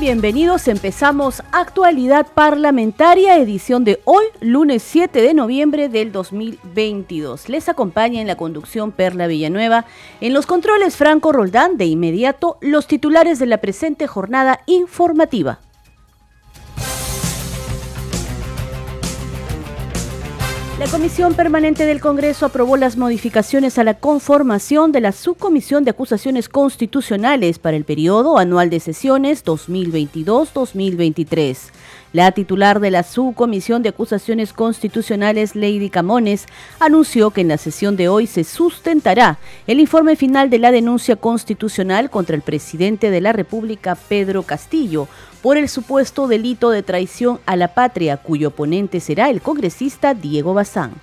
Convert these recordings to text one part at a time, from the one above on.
Bienvenidos. Empezamos Actualidad Parlamentaria, edición de hoy, lunes 7 de noviembre del 2022. Les acompaña en la conducción Perla Villanueva, en los controles Franco Roldán, de inmediato los titulares de la presente jornada informativa. La Comisión Permanente del Congreso aprobó las modificaciones a la conformación de la Subcomisión de Acusaciones Constitucionales para el periodo anual de sesiones 2022-2023. La titular de la Subcomisión de Acusaciones Constitucionales, Lady Camones, anunció que en la sesión de hoy se sustentará el informe final de la denuncia constitucional contra el presidente de la República, Pedro Castillo, por el supuesto delito de traición a la patria, cuyo oponente será el congresista Diego Bazán.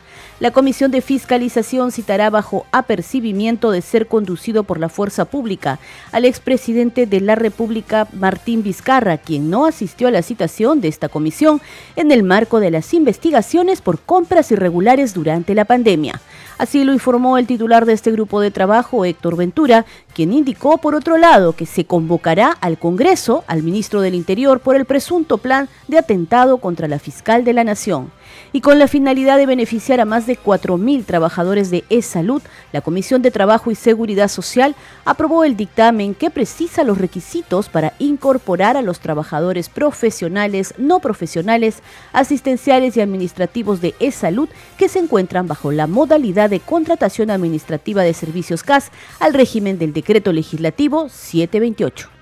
La Comisión de Fiscalización citará bajo apercibimiento de ser conducido por la fuerza pública al expresidente de la República, Martín Vizcarra, quien no asistió a la citación de esta comisión en el marco de las investigaciones por compras irregulares durante la pandemia. Así lo informó el titular de este grupo de trabajo, Héctor Ventura, quien indicó, por otro lado, que se convocará al Congreso al ministro del Interior por el presunto plan de atentado contra la fiscal de la Nación y con la finalidad de beneficiar a más de 4.000 trabajadores de e-salud, la Comisión de Trabajo y Seguridad Social aprobó el dictamen que precisa los requisitos para incorporar a los trabajadores profesionales, no profesionales, asistenciales y administrativos de e-salud que se encuentran bajo la modalidad de contratación administrativa de servicios CAS al régimen del Decreto Legislativo 728.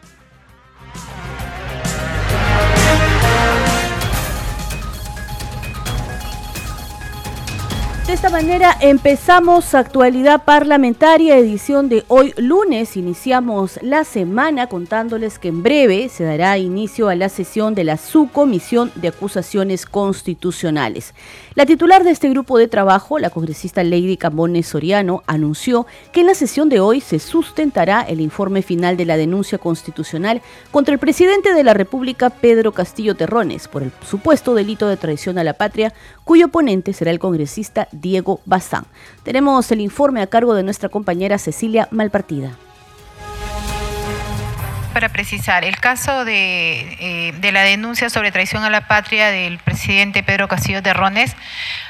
De esta manera empezamos actualidad parlamentaria, edición de hoy lunes. Iniciamos la semana contándoles que en breve se dará inicio a la sesión de la Subcomisión de Acusaciones Constitucionales. La titular de este grupo de trabajo, la congresista Lady Camones Soriano, anunció que en la sesión de hoy se sustentará el informe final de la denuncia constitucional contra el presidente de la República, Pedro Castillo Terrones, por el supuesto delito de traición a la patria, cuyo oponente será el congresista Diego Bazán. Tenemos el informe a cargo de nuestra compañera Cecilia Malpartida para precisar, el caso eh, de, la denuncia sobre traición a la patria del presidente Pedro Castillo Terrones,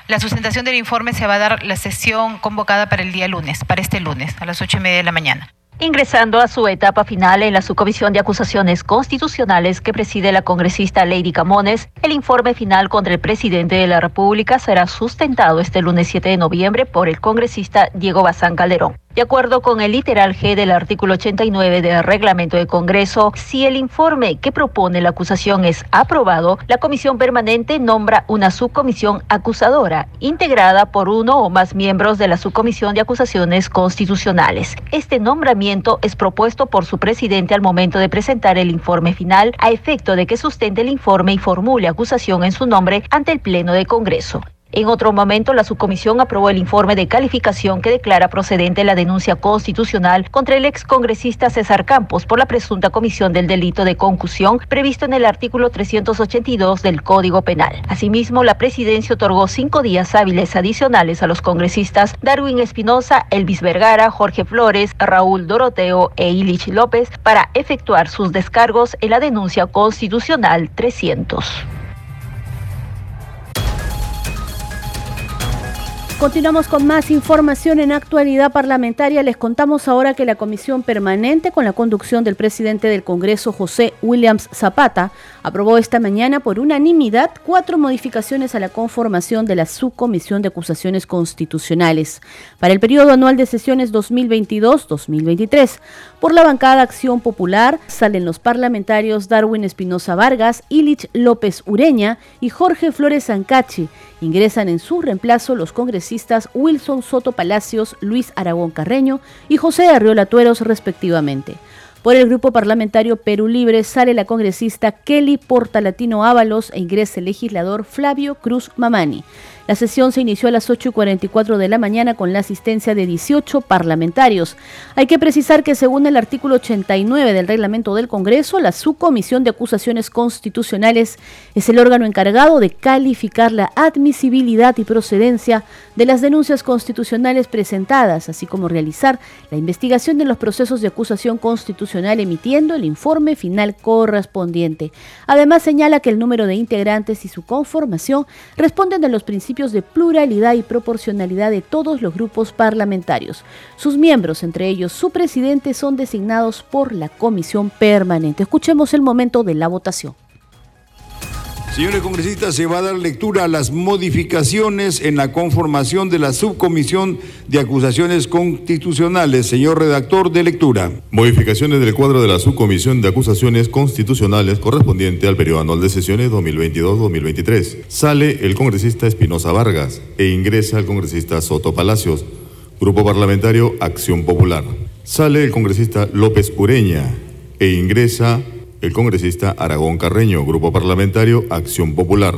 la sustentación del informe se va a dar la sesión convocada para el día lunes, para este lunes, a las ocho y media de la mañana. Ingresando a su etapa final en la subcomisión de acusaciones constitucionales que preside la congresista Lady Camones, el informe final contra el presidente de la República será sustentado este lunes 7 de noviembre por el congresista Diego Bazán Calderón. De acuerdo con el literal G del artículo 89 del reglamento del Congreso, si el informe que propone la acusación es aprobado, la comisión permanente nombra una subcomisión acusadora, integrada por uno o más miembros de la subcomisión de acusaciones constitucionales. Este nombramiento es propuesto por su presidente al momento de presentar el informe final, a efecto de que sustente el informe y formule acusación en su nombre ante el Pleno de Congreso. En otro momento, la subcomisión aprobó el informe de calificación que declara procedente la denuncia constitucional contra el excongresista César Campos por la presunta comisión del delito de concusión previsto en el artículo 382 del Código Penal. Asimismo, la presidencia otorgó cinco días hábiles adicionales a los congresistas Darwin Espinosa, Elvis Vergara, Jorge Flores, Raúl Doroteo e Ilich López para efectuar sus descargos en la denuncia constitucional 300. Continuamos con más información en actualidad parlamentaria. Les contamos ahora que la comisión permanente con la conducción del presidente del Congreso, José Williams Zapata, aprobó esta mañana por unanimidad cuatro modificaciones a la conformación de la subcomisión de acusaciones constitucionales para el periodo anual de sesiones 2022-2023. Por la bancada Acción Popular salen los parlamentarios Darwin Espinosa Vargas, Ilich López Ureña y Jorge Flores Ancachi. Ingresan en su reemplazo los congresistas Wilson Soto Palacios, Luis Aragón Carreño y José Arriola Tueros respectivamente. Por el grupo parlamentario Perú Libre sale la congresista Kelly Portalatino Ábalos e ingresa el legislador Flavio Cruz Mamani. La sesión se inició a las 8 y 44 de la mañana con la asistencia de 18 parlamentarios. Hay que precisar que según el artículo 89 del reglamento del Congreso, la subcomisión de acusaciones constitucionales es el órgano encargado de calificar la admisibilidad y procedencia de las denuncias constitucionales presentadas, así como realizar la investigación de los procesos de acusación constitucional emitiendo el informe final correspondiente. Además, señala que el número de integrantes y su conformación responden a los principios de pluralidad y proporcionalidad de todos los grupos parlamentarios. Sus miembros, entre ellos su presidente, son designados por la comisión permanente. Escuchemos el momento de la votación. Señores congresistas, se va a dar lectura a las modificaciones en la conformación de la subcomisión de acusaciones constitucionales. Señor redactor de lectura. Modificaciones del cuadro de la subcomisión de acusaciones constitucionales correspondiente al periodo anual de sesiones 2022-2023. Sale el congresista Espinosa Vargas e ingresa el congresista Soto Palacios, Grupo Parlamentario Acción Popular. Sale el congresista López Ureña e ingresa el congresista Aragón Carreño, Grupo Parlamentario Acción Popular.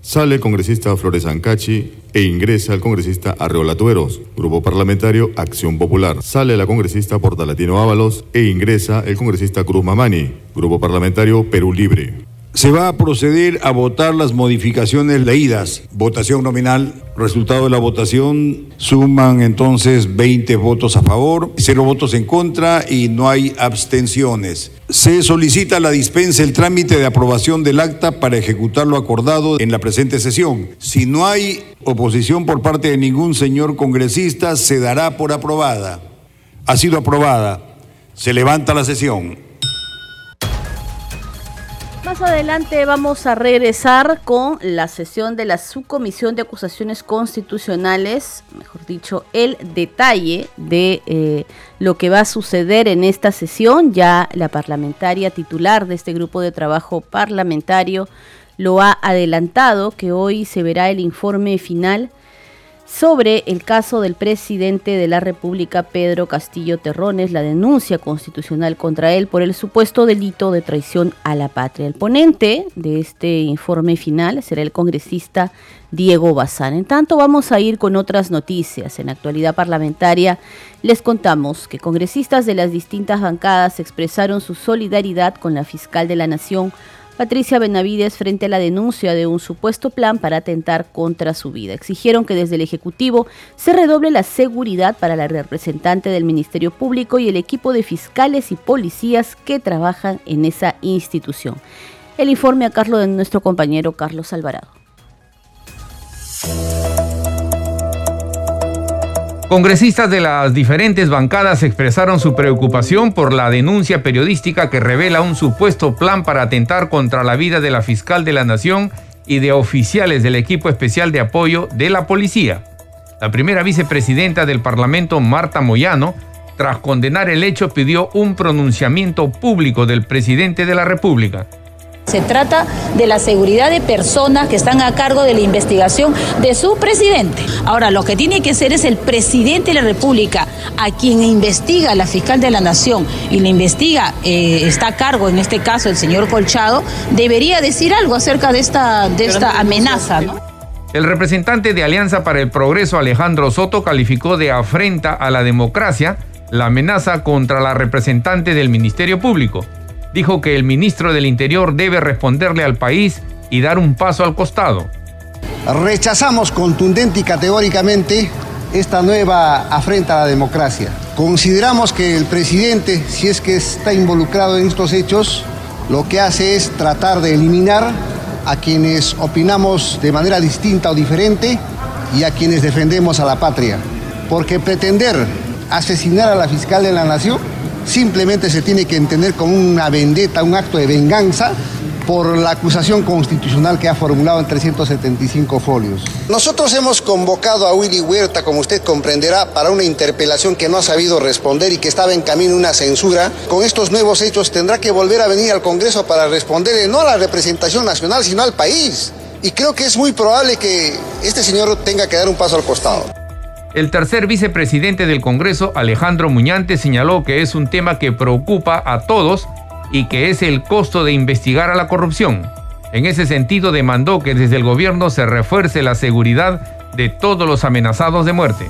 Sale el congresista Flores Ancachi e ingresa el congresista Arreola Tueros, Grupo Parlamentario Acción Popular. Sale la congresista Portalatino Ábalos e ingresa el congresista Cruz Mamani, Grupo Parlamentario Perú Libre. Se va a proceder a votar las modificaciones leídas. Votación nominal. Resultado de la votación suman entonces 20 votos a favor, 0 votos en contra y no hay abstenciones. Se solicita la dispensa el trámite de aprobación del acta para ejecutar lo acordado en la presente sesión. Si no hay oposición por parte de ningún señor congresista, se dará por aprobada. Ha sido aprobada. Se levanta la sesión. Más adelante vamos a regresar con la sesión de la subcomisión de acusaciones constitucionales, mejor dicho, el detalle de eh, lo que va a suceder en esta sesión. Ya la parlamentaria titular de este grupo de trabajo parlamentario lo ha adelantado, que hoy se verá el informe final sobre el caso del presidente de la República, Pedro Castillo Terrones, la denuncia constitucional contra él por el supuesto delito de traición a la patria. El ponente de este informe final será el congresista Diego Bazán. En tanto, vamos a ir con otras noticias. En actualidad parlamentaria les contamos que congresistas de las distintas bancadas expresaron su solidaridad con la fiscal de la Nación, Patricia Benavides frente a la denuncia de un supuesto plan para atentar contra su vida. Exigieron que desde el Ejecutivo se redoble la seguridad para la representante del Ministerio Público y el equipo de fiscales y policías que trabajan en esa institución. El informe a Carlos de nuestro compañero Carlos Alvarado. Congresistas de las diferentes bancadas expresaron su preocupación por la denuncia periodística que revela un supuesto plan para atentar contra la vida de la fiscal de la Nación y de oficiales del equipo especial de apoyo de la policía. La primera vicepresidenta del Parlamento, Marta Moyano, tras condenar el hecho, pidió un pronunciamiento público del presidente de la República. Se trata de la seguridad de personas que están a cargo de la investigación de su presidente. Ahora, lo que tiene que ser es el presidente de la República, a quien investiga la fiscal de la Nación y le investiga, eh, está a cargo en este caso el señor Colchado, debería decir algo acerca de esta, de esta amenaza. El representante de Alianza para el Progreso, Alejandro Soto, calificó de afrenta a la democracia la amenaza contra la representante del Ministerio Público dijo que el ministro del Interior debe responderle al país y dar un paso al costado. Rechazamos contundente y categóricamente esta nueva afrenta a la democracia. Consideramos que el presidente, si es que está involucrado en estos hechos, lo que hace es tratar de eliminar a quienes opinamos de manera distinta o diferente y a quienes defendemos a la patria. Porque pretender asesinar a la fiscal de la nación simplemente se tiene que entender como una vendetta, un acto de venganza por la acusación constitucional que ha formulado en 375 folios. Nosotros hemos convocado a Willy Huerta, como usted comprenderá, para una interpelación que no ha sabido responder y que estaba en camino una censura. Con estos nuevos hechos tendrá que volver a venir al Congreso para responderle no a la representación nacional, sino al país. Y creo que es muy probable que este señor tenga que dar un paso al costado. El tercer vicepresidente del Congreso, Alejandro Muñante, señaló que es un tema que preocupa a todos y que es el costo de investigar a la corrupción. En ese sentido, demandó que desde el gobierno se refuerce la seguridad de todos los amenazados de muerte.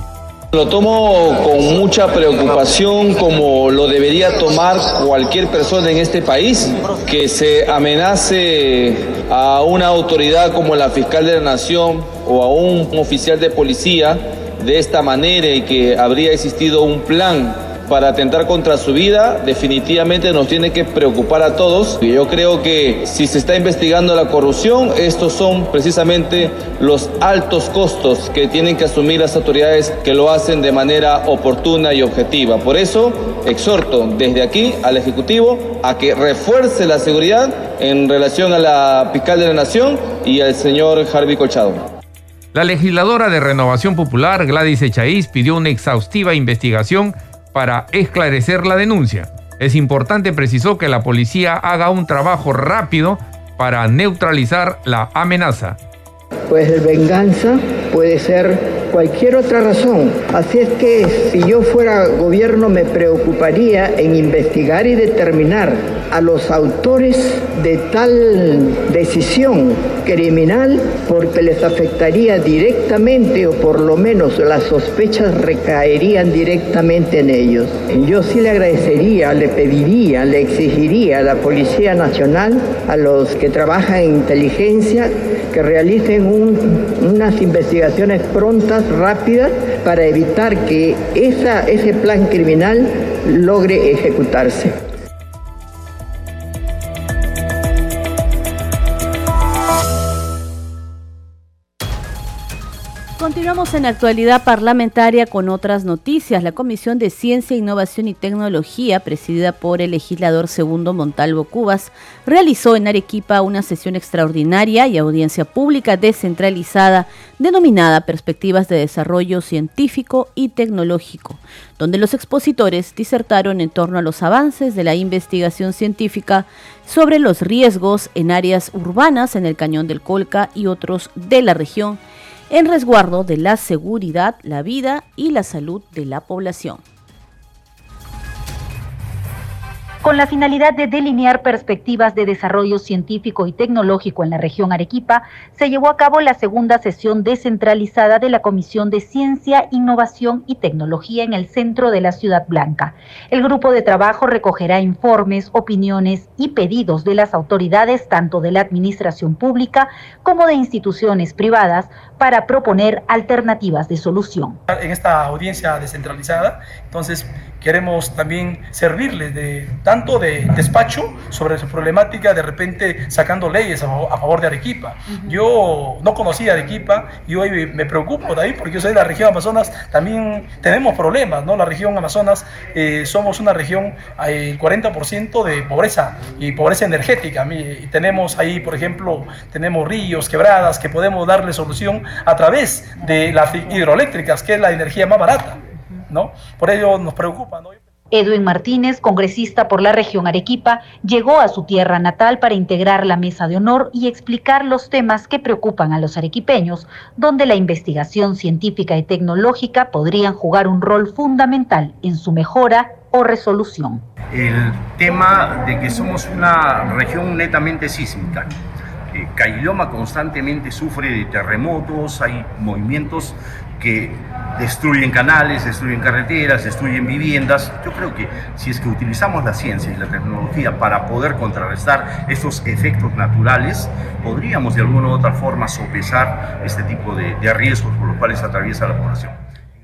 Lo tomo con mucha preocupación como lo debería tomar cualquier persona en este país, que se amenace a una autoridad como la fiscal de la nación o a un oficial de policía de esta manera y que habría existido un plan para atentar contra su vida, definitivamente nos tiene que preocupar a todos. Y yo creo que si se está investigando la corrupción, estos son precisamente los altos costos que tienen que asumir las autoridades que lo hacen de manera oportuna y objetiva. Por eso exhorto desde aquí al Ejecutivo a que refuerce la seguridad en relación a la fiscal de la Nación y al señor Harvey Colchado. La legisladora de Renovación Popular, Gladys Echaíz, pidió una exhaustiva investigación para esclarecer la denuncia. Es importante, precisó, que la policía haga un trabajo rápido para neutralizar la amenaza. Pues venganza puede ser cualquier otra razón. Así es que si yo fuera gobierno me preocuparía en investigar y determinar a los autores de tal decisión criminal porque les afectaría directamente o por lo menos las sospechas recaerían directamente en ellos. Yo sí le agradecería, le pediría, le exigiría a la Policía Nacional, a los que trabajan en inteligencia, que realicen unas investigaciones prontas, rápidas, para evitar que esa, ese plan criminal logre ejecutarse. Continuamos en actualidad parlamentaria con otras noticias. La Comisión de Ciencia, Innovación y Tecnología, presidida por el legislador Segundo Montalvo Cubas, realizó en Arequipa una sesión extraordinaria y audiencia pública descentralizada denominada Perspectivas de Desarrollo Científico y Tecnológico, donde los expositores disertaron en torno a los avances de la investigación científica sobre los riesgos en áreas urbanas en el Cañón del Colca y otros de la región en resguardo de la seguridad, la vida y la salud de la población con la finalidad de delinear perspectivas de desarrollo científico y tecnológico en la región Arequipa, se llevó a cabo la segunda sesión descentralizada de la Comisión de Ciencia, Innovación y Tecnología en el centro de la Ciudad Blanca. El grupo de trabajo recogerá informes, opiniones y pedidos de las autoridades tanto de la administración pública como de instituciones privadas para proponer alternativas de solución. En esta audiencia descentralizada, entonces queremos también servirles de tanto de despacho sobre su problemática, de repente sacando leyes a, favor de Arequipa. Yo no conocía Arequipa y hoy me preocupo de ahí porque yo soy de la región Amazonas, también tenemos problemas, ¿no? La región Amazonas eh, somos una región, el 40% de pobreza y pobreza energética. Y tenemos ahí, por ejemplo, tenemos ríos, quebradas que podemos darle solución a través de las hidroeléctricas, que es la energía más barata. ¿no? Por ello nos preocupa, Edwin Martínez, congresista por la región Arequipa, llegó a su tierra natal para integrar la mesa de honor y explicar los temas que preocupan a los arequipeños, donde la investigación científica y tecnológica podrían jugar un rol fundamental en su mejora o resolución. El tema de que somos una región netamente sísmica. Eh, constantemente sufre de terremotos, hay movimientos que destruyen canales, destruyen carreteras, destruyen viviendas. Yo creo que si es que utilizamos la ciencia y la tecnología para poder contrarrestar estos efectos naturales, podríamos de alguna u otra forma sopesar este tipo de, de riesgos por los cuales atraviesa la población.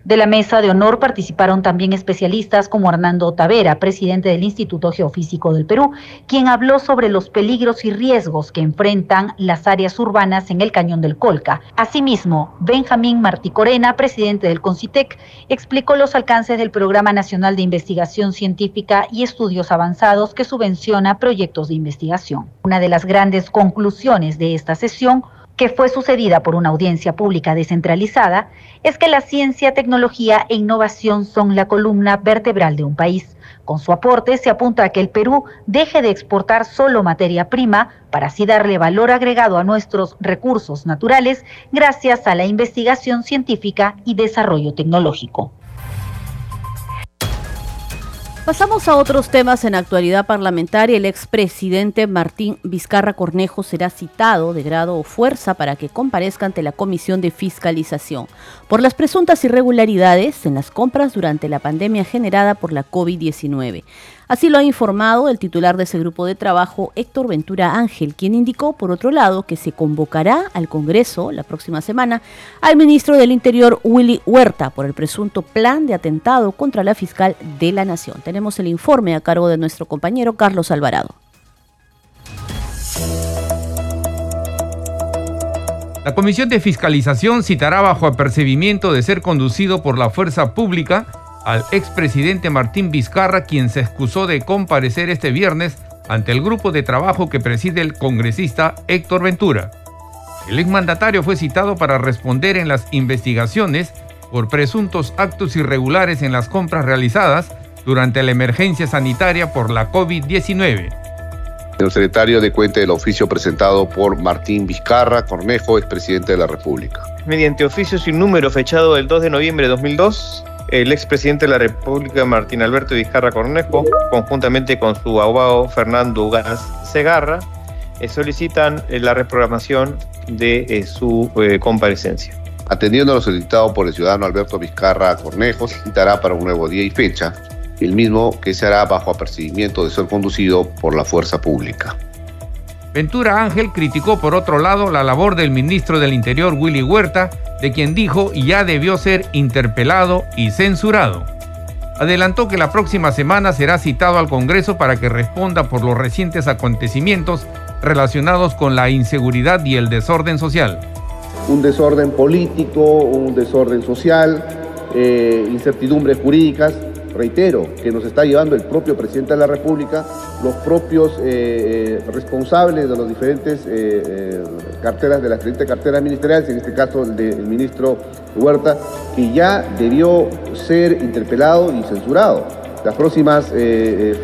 De la mesa de honor participaron también especialistas como Hernando Tavera, presidente del Instituto Geofísico del Perú, quien habló sobre los peligros y riesgos que enfrentan las áreas urbanas en el Cañón del Colca. Asimismo, Benjamín Martí Corena, presidente del CONCITEC, explicó los alcances del Programa Nacional de Investigación Científica y Estudios Avanzados que subvenciona proyectos de investigación. Una de las grandes conclusiones de esta sesión que fue sucedida por una audiencia pública descentralizada, es que la ciencia, tecnología e innovación son la columna vertebral de un país. Con su aporte se apunta a que el Perú deje de exportar solo materia prima para así darle valor agregado a nuestros recursos naturales gracias a la investigación científica y desarrollo tecnológico. Pasamos a otros temas en actualidad parlamentaria. El expresidente Martín Vizcarra Cornejo será citado de grado o fuerza para que comparezca ante la Comisión de Fiscalización por las presuntas irregularidades en las compras durante la pandemia generada por la COVID-19. Así lo ha informado el titular de ese grupo de trabajo, Héctor Ventura Ángel, quien indicó, por otro lado, que se convocará al Congreso la próxima semana al ministro del Interior, Willy Huerta, por el presunto plan de atentado contra la fiscal de la Nación. Tenemos el informe a cargo de nuestro compañero Carlos Alvarado. La Comisión de Fiscalización citará bajo apercibimiento de ser conducido por la fuerza pública al expresidente Martín Vizcarra, quien se excusó de comparecer este viernes ante el grupo de trabajo que preside el congresista Héctor Ventura. El exmandatario fue citado para responder en las investigaciones por presuntos actos irregulares en las compras realizadas durante la emergencia sanitaria por la COVID-19. El secretario de cuenta del oficio presentado por Martín Vizcarra Cornejo, expresidente de la República. Mediante oficio sin número fechado el 2 de noviembre de 2002, el expresidente de la República, Martín Alberto Vizcarra Cornejo, conjuntamente con su abogado Fernando Gas Segarra, eh, solicitan eh, la reprogramación de eh, su comparecencia. Atendiendo a lo solicitado por el ciudadano Alberto Vizcarra Cornejo, se citará para un nuevo día y fecha, el mismo que se hará bajo apercibimiento de ser conducido por la fuerza pública. Ventura Ángel criticó por otro lado la labor del ministro del Interior Willy Huerta, de quien dijo ya debió ser interpelado y censurado. Adelantó que la próxima semana será citado al Congreso para que responda por los recientes acontecimientos relacionados con la inseguridad y el desorden social. Un desorden político, un desorden social, eh, incertidumbres jurídicas reitero, que nos está llevando el propio presidente de la República, los propios eh, eh, responsables de las diferentes eh, carteras, de las diferentes carteras ministeriales, en este caso el del ministro Huerta, que ya debió ser interpelado y censurado. Las próximas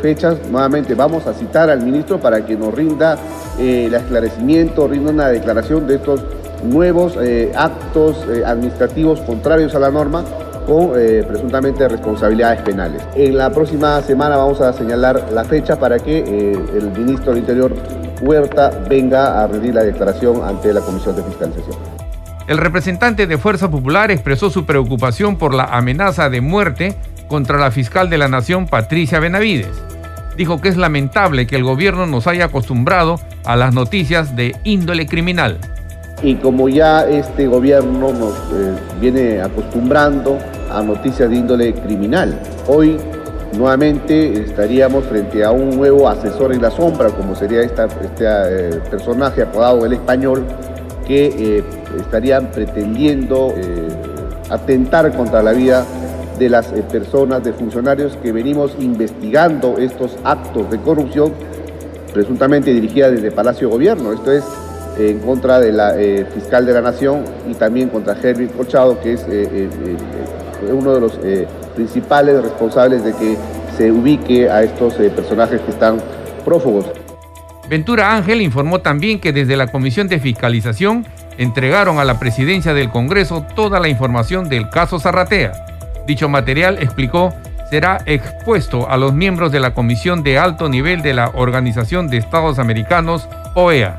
fechas, nuevamente, vamos a citar al ministro para que nos rinda el esclarecimiento, rinda una declaración de estos nuevos actos administrativos contrarios a la norma con eh, presuntamente responsabilidades penales. En la próxima semana vamos a señalar la fecha para que eh, el ministro del Interior Huerta venga a rendir la declaración ante la Comisión de Fiscalización. El representante de Fuerza Popular expresó su preocupación por la amenaza de muerte contra la fiscal de la Nación, Patricia Benavides. Dijo que es lamentable que el gobierno nos haya acostumbrado a las noticias de índole criminal y como ya este gobierno nos eh, viene acostumbrando a noticias de índole criminal. Hoy nuevamente estaríamos frente a un nuevo asesor en la sombra, como sería este eh, personaje apodado el español, que eh, estarían pretendiendo atentar contra la vida de las personas, de funcionarios que venimos investigando estos actos de corrupción presuntamente dirigida desde Palacio Gobierno. Esto es en contra de la eh, fiscal de la Nación y también contra Herbie Colchado, que es eh, eh, uno de los principales responsables de que se ubique a estos personajes que están prófugos. Ventura Ángel informó también que desde la Comisión de Fiscalización entregaron a la presidencia del Congreso toda la información del caso Zarratea. Dicho material, explicó, será expuesto a los miembros de la Comisión de Alto Nivel de la Organización de Estados Americanos, OEA.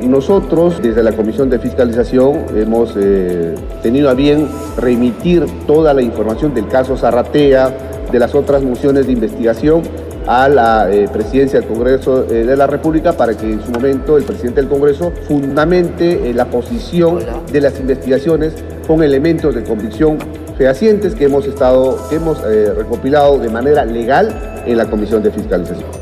Nosotros, desde la Comisión de Fiscalización, hemos eh, tenido a bien remitir toda la información del caso Zarratea, de las otras mociones de investigación, a la eh, presidencia del Congreso eh, de la República para que en su momento el presidente del Congreso fundamente la posición de las investigaciones con elementos de convicción fehacientes que hemos estado, que hemos recopilado de manera legal en la Comisión de Fiscalización.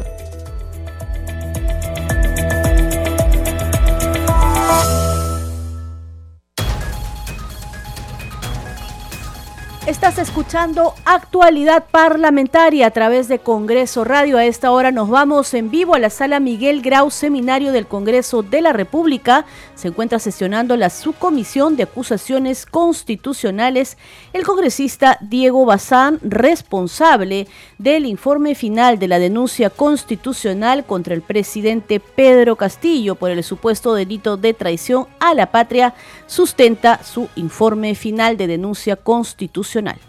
Estás escuchando actualidad parlamentaria a través de Congreso Radio. A esta hora nos vamos en vivo a la sala Miguel Grau, seminario del Congreso de la República. Se encuentra sesionando la subcomisión de acusaciones constitucionales. El congresista Diego Bazán, responsable del informe final de la denuncia constitucional contra el presidente Pedro Castillo por el supuesto delito de traición a la patria, sustenta su informe final de denuncia constitucional.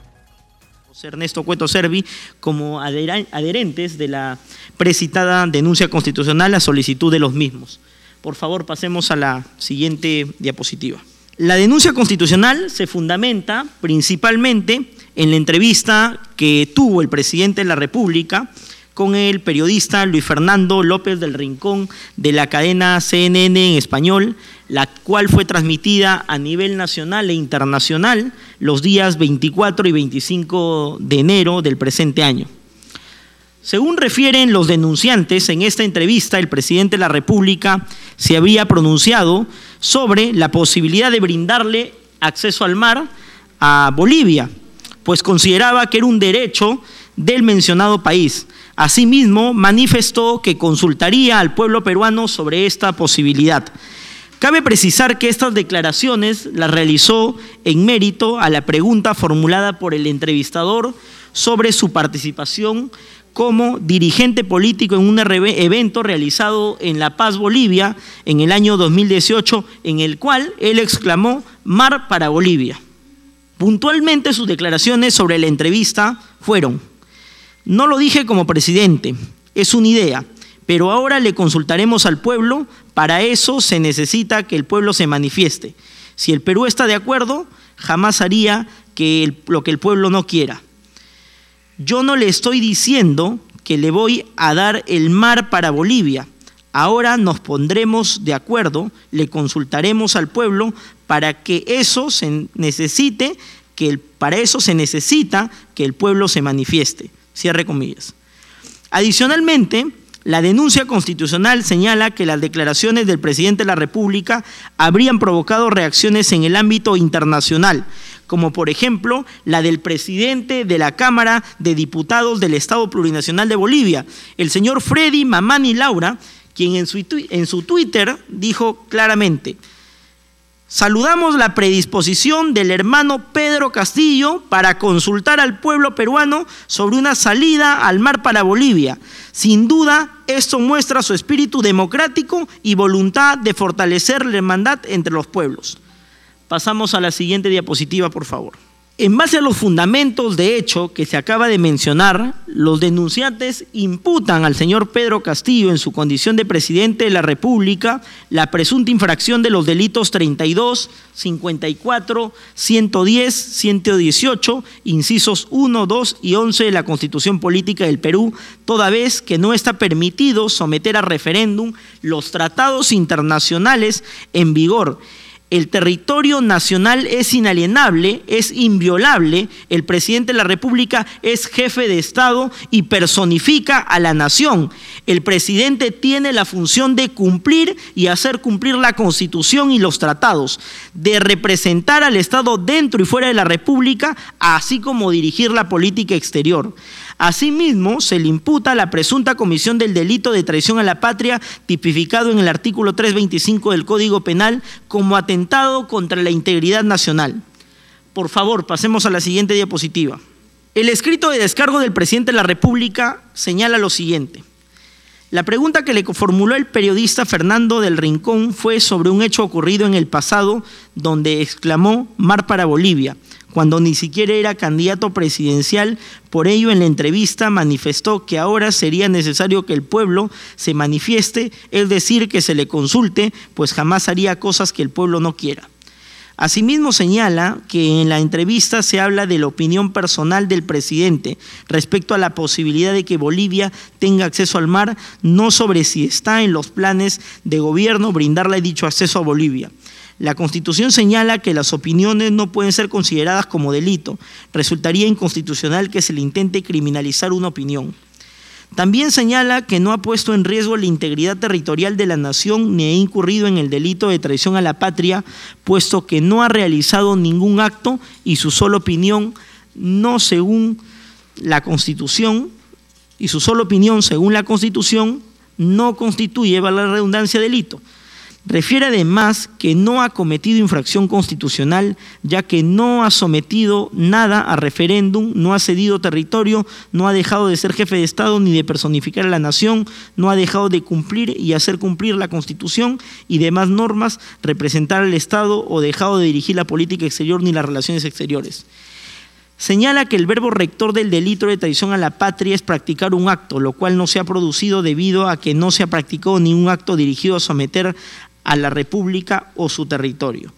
Ernesto Cueto Servi como adherentes de la precitada denuncia constitucional a solicitud de los mismos. Por favor, pasemos a la siguiente diapositiva. La denuncia constitucional se fundamenta principalmente en la entrevista que tuvo el presidente de la República con el periodista Luis Fernando López del Rincón de la cadena CNN en español, la cual fue transmitida a nivel nacional e internacional los días 24 y 25 de enero del presente año. Según refieren los denunciantes, en esta entrevista el presidente de la República se había pronunciado sobre la posibilidad de brindarle acceso al mar a Bolivia, pues consideraba que era un derecho del mencionado país. Asimismo, manifestó que consultaría al pueblo peruano sobre esta posibilidad. Cabe precisar que estas declaraciones las realizó en mérito a la pregunta formulada por el entrevistador sobre su participación como dirigente político en un evento realizado en La Paz, Bolivia, en el año 2018, en el cual él exclamó Mar para Bolivia. Puntualmente sus declaraciones sobre la entrevista fueron, no lo dije como presidente, es una idea, pero ahora le consultaremos al pueblo, para eso se necesita que el pueblo se manifieste. Si el Perú está de acuerdo, jamás haría que lo que el pueblo no quiera. Yo no le estoy diciendo que le voy a dar el mar para Bolivia. Ahora nos pondremos de acuerdo, le consultaremos al pueblo para que eso se necesite, que para eso se necesita que el pueblo se manifieste. Cierre comillas. Adicionalmente, la denuncia constitucional señala que las declaraciones del presidente de la República habrían provocado reacciones en el ámbito internacional, como por ejemplo la del presidente de la Cámara de Diputados del Estado Plurinacional de Bolivia, el señor Freddy Mamani Laura, quien en su, en su Twitter dijo claramente, Saludamos la predisposición del hermano Pedro Castillo para consultar al pueblo peruano sobre una salida al mar para Bolivia. Sin duda, esto muestra su espíritu democrático y voluntad de fortalecer la hermandad entre los pueblos. Pasamos a la siguiente diapositiva, por favor. En base a los fundamentos de hecho que se acaba de mencionar, los denunciantes imputan al señor Pedro Castillo en su condición de presidente de la República la presunta infracción de los delitos 32, 54, 110, 118, incisos 1, 2 y 11 de la Constitución Política del Perú, toda vez que no está permitido someter a referéndum los tratados internacionales en vigor el territorio nacional es inalienable, es inviolable, el presidente de la República es jefe de Estado y personifica a la nación. El presidente tiene la función de cumplir y hacer cumplir la Constitución y los tratados, de representar al Estado dentro y fuera de la República, así como dirigir la política exterior. Asimismo, se le imputa la presunta comisión del delito de traición a la patria tipificado en el artículo 325 del Código Penal como atentado contra la integridad nacional. Por favor, pasemos a la siguiente diapositiva. El escrito de descargo del presidente de la República señala lo siguiente. La pregunta que le formuló el periodista Fernando del Rincón fue sobre un hecho ocurrido en el pasado donde exclamó Mar para Bolivia cuando ni siquiera era candidato presidencial. Por ello, en la entrevista manifestó que ahora sería necesario que el pueblo se manifieste, es decir, que se le consulte, pues jamás haría cosas que el pueblo no quiera. Asimismo señala que en la entrevista se habla de la opinión personal del presidente respecto a la posibilidad de que Bolivia tenga acceso al mar, no sobre si está en los planes de gobierno brindarle dicho acceso a Bolivia. La Constitución señala que las opiniones no pueden ser consideradas como delito. Resultaría inconstitucional que se le intente criminalizar una opinión. También señala que no ha puesto en riesgo la integridad territorial de la nación ni ha incurrido en el delito de traición a la patria, puesto que no ha realizado ningún acto y su sola opinión no según la Constitución y su sola opinión según la Constitución no constituye, la redundancia, delito. Refiere además que no ha cometido infracción constitucional, ya que no ha sometido nada a referéndum, no ha cedido territorio, no ha dejado de ser jefe de Estado ni de personificar a la nación, no ha dejado de cumplir y hacer cumplir la Constitución y demás normas, representar al Estado o dejado de dirigir la política exterior ni las relaciones exteriores. señala que el verbo rector del delito de traición a la patria es practicar un acto, lo cual no se ha producido debido a que no se ha practicado ningún acto dirigido a someter a la República o su territorio.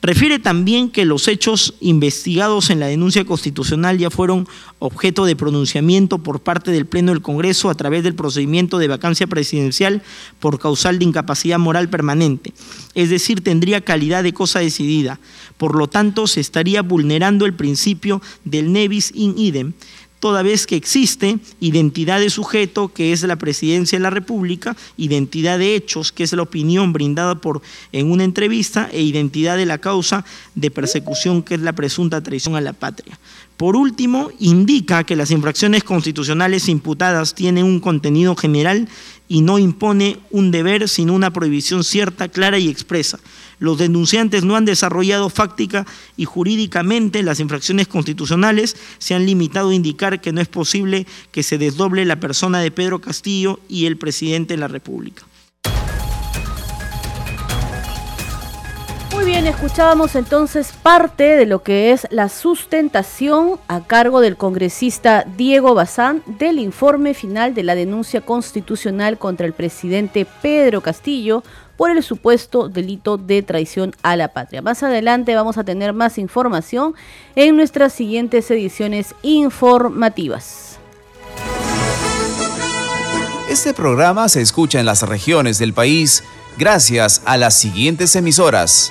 Refiere también que los hechos investigados en la denuncia constitucional ya fueron objeto de pronunciamiento por parte del Pleno del Congreso a través del procedimiento de vacancia presidencial por causal de incapacidad moral permanente, es decir, tendría calidad de cosa decidida. Por lo tanto, se estaría vulnerando el principio del nevis in idem, toda vez que existe identidad de sujeto, que es la presidencia de la República, identidad de hechos, que es la opinión brindada por, en una entrevista, e identidad de la causa de persecución, que es la presunta traición a la patria. Por último, indica que las infracciones constitucionales imputadas tienen un contenido general y no impone un deber, sino una prohibición cierta, clara y expresa los denunciantes no han desarrollado fáctica y jurídicamente las infracciones constitucionales, se han limitado a indicar que no es posible que se desdoble la persona de Pedro Castillo y el presidente de la República. Bien, escuchábamos entonces parte de lo que es la sustentación a cargo del congresista Diego Bazán del informe final de la denuncia constitucional contra el presidente Pedro Castillo por el supuesto delito de traición a la patria. Más adelante vamos a tener más información en nuestras siguientes ediciones informativas. Este programa se escucha en las regiones del país gracias a las siguientes emisoras.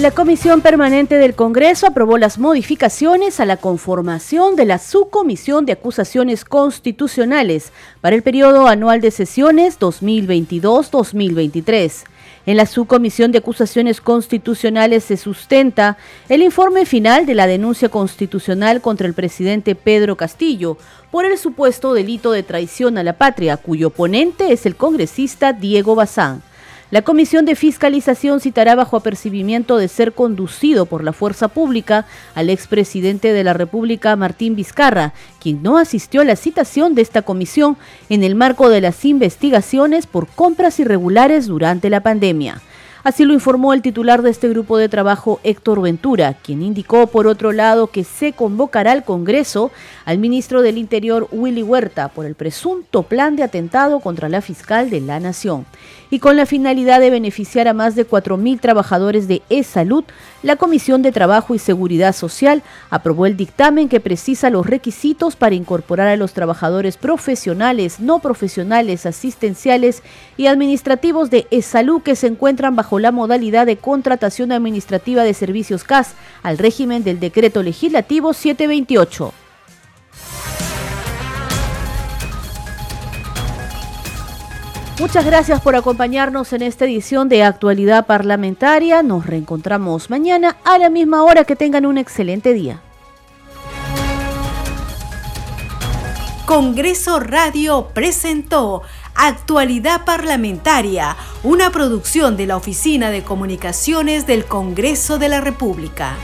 La Comisión Permanente del Congreso aprobó las modificaciones a la conformación de la Subcomisión de Acusaciones Constitucionales para el periodo anual de sesiones 2022-2023. En la Subcomisión de Acusaciones Constitucionales se sustenta el informe final de la denuncia constitucional contra el presidente Pedro Castillo por el supuesto delito de traición a la patria, cuyo ponente es el congresista Diego Bazán. La Comisión de Fiscalización citará bajo apercibimiento de ser conducido por la fuerza pública al expresidente de la República, Martín Vizcarra, quien no asistió a la citación de esta comisión en el marco de las investigaciones por compras irregulares durante la pandemia. Así lo informó el titular de este grupo de trabajo, Héctor Ventura, quien indicó por otro lado que se convocará al Congreso al ministro del Interior, Willy Huerta, por el presunto plan de atentado contra la fiscal de la Nación y con la finalidad de beneficiar a más de 4.000 trabajadores de e-salud, la Comisión de Trabajo y Seguridad Social aprobó el dictamen que precisa los requisitos para incorporar a los trabajadores profesionales, no profesionales, asistenciales y administrativos de e-salud que se encuentran bajo la modalidad de contratación administrativa de servicios CAS al régimen del decreto legislativo 728. Muchas gracias por acompañarnos en esta edición de Actualidad Parlamentaria. Nos reencontramos mañana a la misma hora. Que tengan un excelente día. Congreso Radio presentó Actualidad Parlamentaria, una producción de la Oficina de Comunicaciones del Congreso de la República.